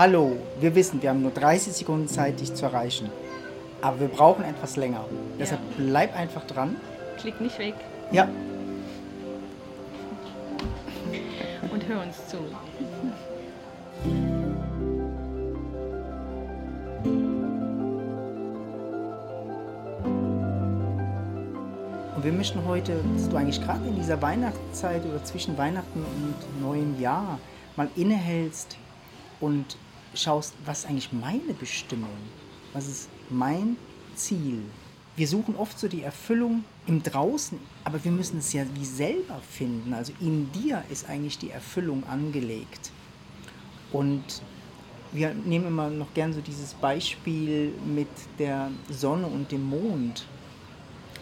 hallo, wir wissen, wir haben nur 30 Sekunden Zeit, dich zu erreichen. Aber wir brauchen etwas länger. Deshalb bleib einfach dran. Klick nicht weg Ja, und hör uns zu. und wir möchten heute, dass du eigentlich gerade in dieser Weihnachtszeit oder zwischen Weihnachten und neuem Jahr mal innehältst und schaust, was ist eigentlich meine Bestimmung? Was ist mein Ziel? Wir suchen oft so die Erfüllung im Draußen, aber wir müssen es ja wie selber finden. Also in dir ist eigentlich die Erfüllung angelegt. Und wir nehmen immer noch gern so dieses Beispiel mit der Sonne und dem Mond.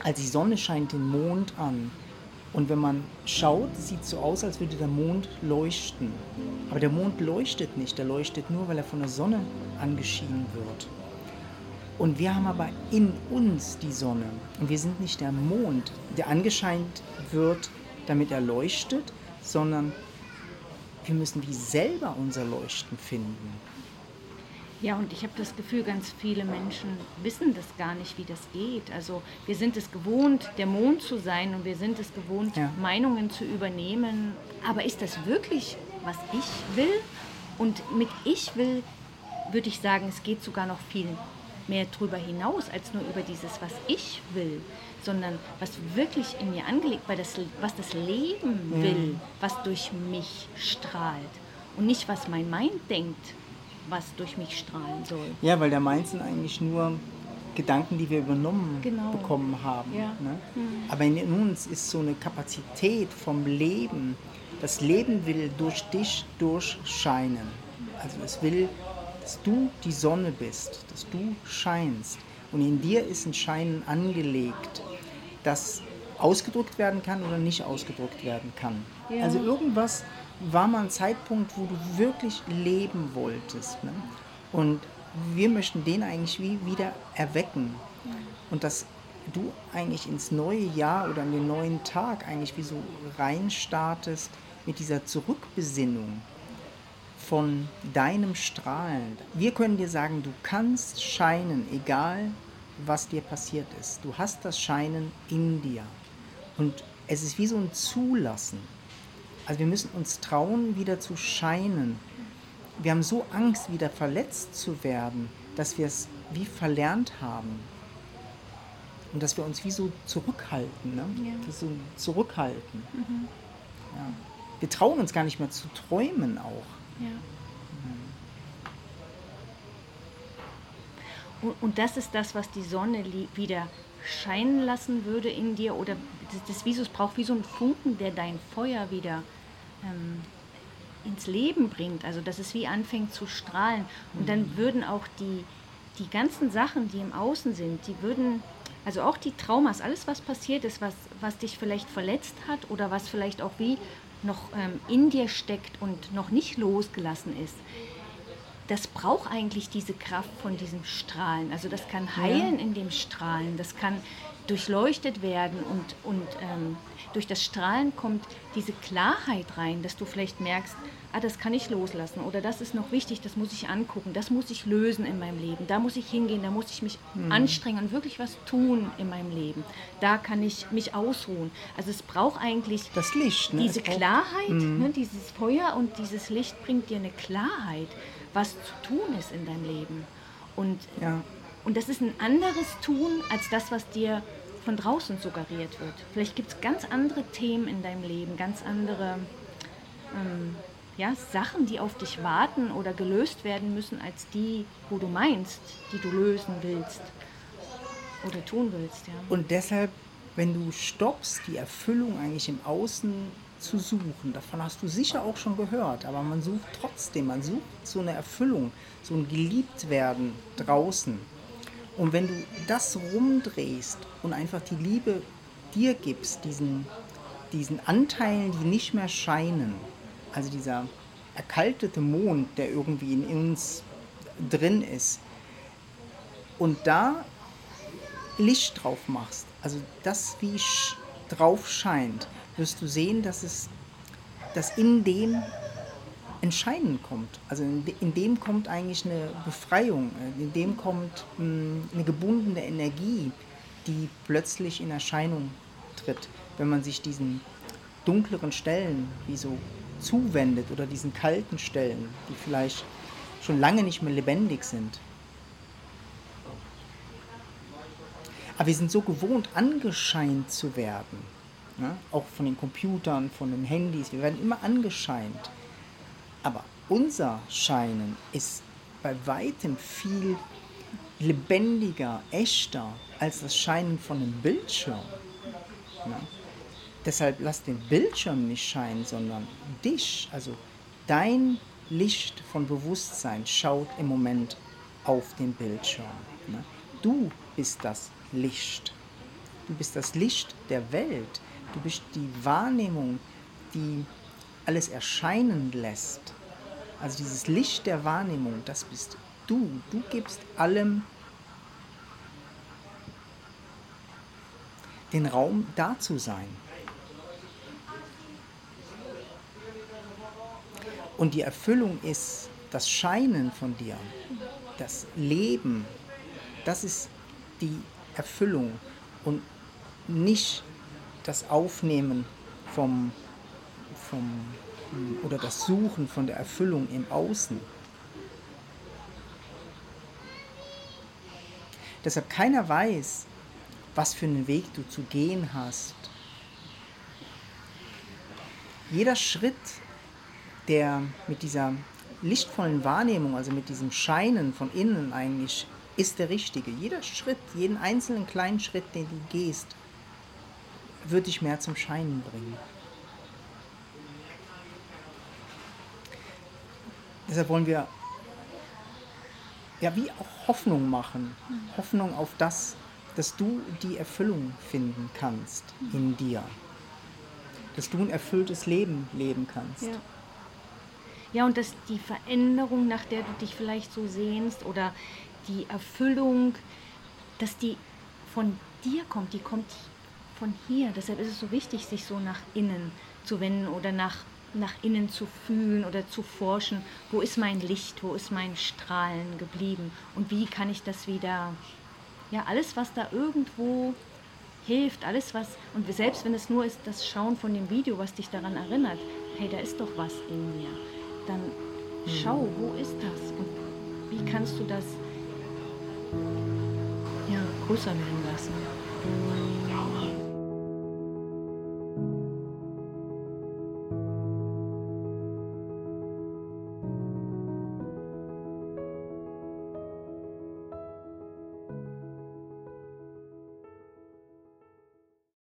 Also die Sonne scheint den Mond an. Und wenn man schaut, sieht es so aus, als würde der Mond leuchten. Aber der Mond leuchtet nicht, der leuchtet nur, weil er von der Sonne angeschienen wird. Und wir haben aber in uns die Sonne. Und wir sind nicht der Mond, der angescheint wird, damit er leuchtet, sondern wir müssen wie selber unser Leuchten finden. Ja, und ich habe das Gefühl, ganz viele Menschen wissen das gar nicht, wie das geht. Also wir sind es gewohnt, der Mond zu sein und wir sind es gewohnt, Ja. Meinungen zu übernehmen. Aber ist das wirklich, was ich will? Und mit ich will, würde ich sagen, es geht sogar noch viel mehr drüber hinaus, als nur über dieses, was ich will, sondern was wirklich in mir angelegt, weil das, was das Leben will, was durch mich strahlt. Und nicht, was mein Mind denkt, was durch mich strahlen soll. Ja, weil der Mainz sind eigentlich nur Gedanken, die wir übernommen Genau. bekommen haben. Ja. Ne? Aber in uns ist so eine Kapazität vom Leben. Das Leben will durch dich durchscheinen. Also es will, dass du die Sonne bist, dass du scheinst. Und in dir ist ein Scheinen angelegt, das ausgedrückt werden kann oder nicht ausgedrückt werden kann. Ja. Also irgendwas war mal ein Zeitpunkt, wo du wirklich leben wolltest. Ne? Und wir möchten den eigentlich wie wieder erwecken. Und dass du eigentlich ins neue Jahr oder in den neuen Tag eigentlich wie so reinstartest mit dieser Zurückbesinnung von deinem Strahlen. Wir können dir sagen, du kannst scheinen, egal was dir passiert ist. Du hast das Scheinen in dir. Und es ist wie so ein Zulassen. Also wir müssen uns trauen, wieder zu scheinen. Wir haben so Angst, wieder verletzt zu werden, dass wir es wie verlernt haben. Und dass wir uns wie so zurückhalten. Ne? Ja. Das so Zurückhalten. Ja. Wir trauen uns gar nicht mehr zu träumen auch. Ja. Und, das ist das, was die Sonne wieder scheinen lassen würde in dir oder das, das es braucht wie so einen Funken, der dein Feuer wieder ähm, ins Leben bringt, also dass es wie anfängt zu strahlen. Und dann würden auch die, die ganzen Sachen, die im Außen sind, die würden, also auch die Traumas, alles was passiert ist, was, was dich vielleicht verletzt hat oder was vielleicht auch wie noch ähm, in dir steckt und noch nicht losgelassen ist, das braucht eigentlich diese Kraft von diesem Strahlen. Also das kann heilen in dem Strahlen, das kann durchleuchtet werden und, und ähm, durch das Strahlen kommt diese Klarheit rein, dass du vielleicht merkst, ah, das kann ich loslassen oder das ist noch wichtig, das muss ich angucken, das muss ich lösen in meinem Leben, da muss ich hingehen, da muss ich mich anstrengen und wirklich was tun in meinem Leben. Da kann ich mich ausruhen. Also es braucht eigentlich Das Licht. Ne? diese Klarheit, ne, dieses Feuer und dieses Licht bringt dir eine Klarheit, was zu tun ist in deinem Leben. Und, Ja. und das ist ein anderes Tun als das, was dir von draußen suggeriert wird. Vielleicht gibt es ganz andere Themen in deinem Leben, ganz andere ähm, ja, Sachen, die auf dich warten oder gelöst werden müssen, als die, wo du meinst, die du lösen willst oder tun willst. Ja. Und deshalb, wenn du stoppst, die Erfüllung eigentlich im Außen zu suchen, davon hast du sicher auch schon gehört, aber man sucht trotzdem, man sucht so eine Erfüllung, so ein Geliebtwerden draußen. Und wenn du das rumdrehst und einfach die Liebe dir gibst, diesen, diesen Anteilen, die nicht mehr scheinen, also dieser erkaltete Mond, der irgendwie in uns drin ist, und da Licht drauf machst, also das wie drauf scheint, wirst du sehen, dass es dass in dem ein Scheinen kommt. Also in, in, dem kommt eigentlich eine Befreiung, äh, in dem kommt mh, hm, eine gebundene Energie, die plötzlich in Erscheinung tritt, wenn man sich diesen dunkleren Stellen wie so zuwendet oder diesen kalten Stellen, die vielleicht schon lange nicht mehr lebendig sind. Aber wir sind so gewohnt, angescheint zu werden. Ja? Auch von den Computern, von den Handys. Wir werden immer angescheint. Aber unser Scheinen ist bei weitem viel lebendiger, echter als das Scheinen von einem Bildschirm. Ja? Deshalb lass den Bildschirm nicht scheinen, sondern dich, also dein Licht von Bewusstsein schaut im Moment auf den Bildschirm. Ne? Du bist das Licht. Du bist das Licht der Welt. Du bist die Wahrnehmung, die alles erscheinen lässt. Also dieses Licht der Wahrnehmung, das bist du. Du gibst allem den Raum da zu sein. Und die Erfüllung ist das Scheinen von dir, das Leben, das ist die Erfüllung und nicht das Aufnehmen vom, vom oder das Suchen von der Erfüllung im Außen. Deshalb keiner weiß, was für einen Weg du zu gehen hast. Jeder Schritt der mit dieser lichtvollen Wahrnehmung, also mit diesem Scheinen von innen eigentlich, ist der richtige. Jeder Schritt, jeden einzelnen kleinen Schritt, den du gehst, wird dich mehr zum Scheinen bringen. Deshalb wollen wir ja wie auch Hoffnung machen. Hoffnung auf das, dass du die Erfüllung finden kannst in dir. Dass du ein erfülltes Leben leben kannst. Ja. Ja, und dass die Veränderung, nach der du dich vielleicht so sehnst oder die Erfüllung, dass die von dir kommt, die kommt von hier. Deshalb ist es so wichtig, sich so nach innen zu wenden oder nach, nach innen zu fühlen oder zu forschen. Wo ist mein Licht, wo ist mein Strahlen geblieben und wie kann ich das wieder, ja, alles, was da irgendwo hilft, alles was, und selbst wenn es nur ist, das Schauen von dem Video, was dich daran erinnert, hey, da ist doch was in mir dann schau, wo ist das und wie kannst du das ja, größer werden lassen.